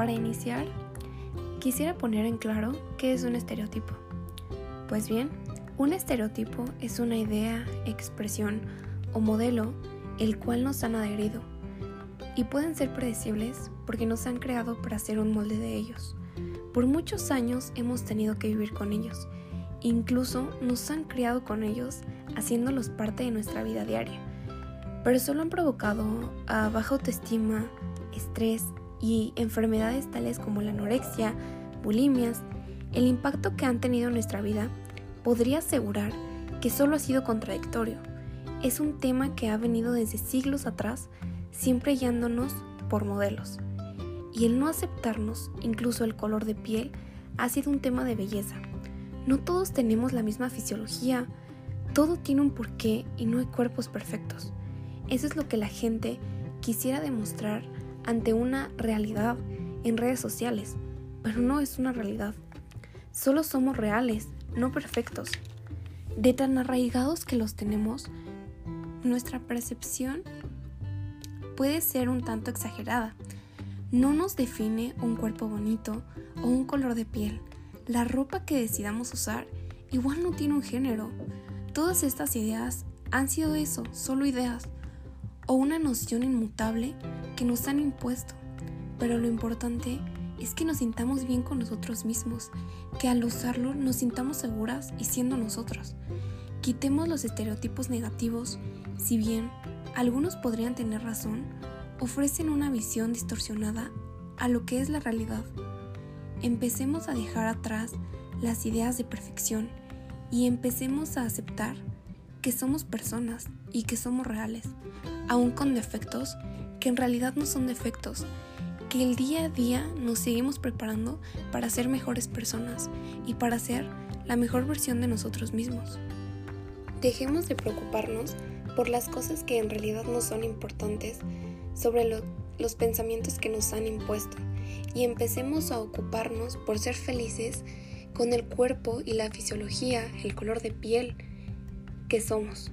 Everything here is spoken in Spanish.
Para iniciar, quisiera poner en claro qué es un estereotipo. Pues bien, un estereotipo es una idea, expresión o modelo el cual nos han adherido y pueden ser predecibles porque nos han creado para hacer un molde de ellos. Por muchos años hemos tenido que vivir con ellos, incluso nos han criado con ellos haciéndolos parte de nuestra vida diaria, pero solo han provocado a baja autoestima, estrés y enfermedades tales como la anorexia, bulimias, el impacto que han tenido en nuestra vida podría asegurar que solo ha sido contradictorio. Es un tema que ha venido desde siglos atrás, siempre guiándonos por modelos. Y el no aceptarnos, incluso el color de piel, ha sido un tema de belleza. No todos tenemos la misma fisiología, todo tiene un porqué y no hay cuerpos perfectos. Eso es lo que la gente quisiera demostrar ante una realidad en redes sociales, pero no es una realidad. Solo somos reales, no perfectos. De tan arraigados que los tenemos, nuestra percepción puede ser un tanto exagerada. No nos define un cuerpo bonito o un color de piel. La ropa que decidamos usar igual no tiene un género. Todas estas ideas han sido eso, solo ideas, o una noción inmutable que nos han impuesto. Pero lo importante es que nos sintamos bien con nosotros mismos, que al usarlo nos sintamos seguras y siendo nosotros. Quitemos los estereotipos negativos, si bien algunos podrían tener razón, ofrecen una visión distorsionada a lo que es la realidad. Empecemos a dejar atrás las ideas de perfección y empecemos a aceptar que somos personas y que somos reales, aun con defectos que en realidad no son defectos, que el día a día nos seguimos preparando para ser mejores personas y para ser la mejor versión de nosotros mismos. Dejemos de preocuparnos por las cosas que en realidad no son importantes sobre los pensamientos que nos han impuesto y empecemos a ocuparnos por ser felices con el cuerpo y la fisiología, el color de piel que somos.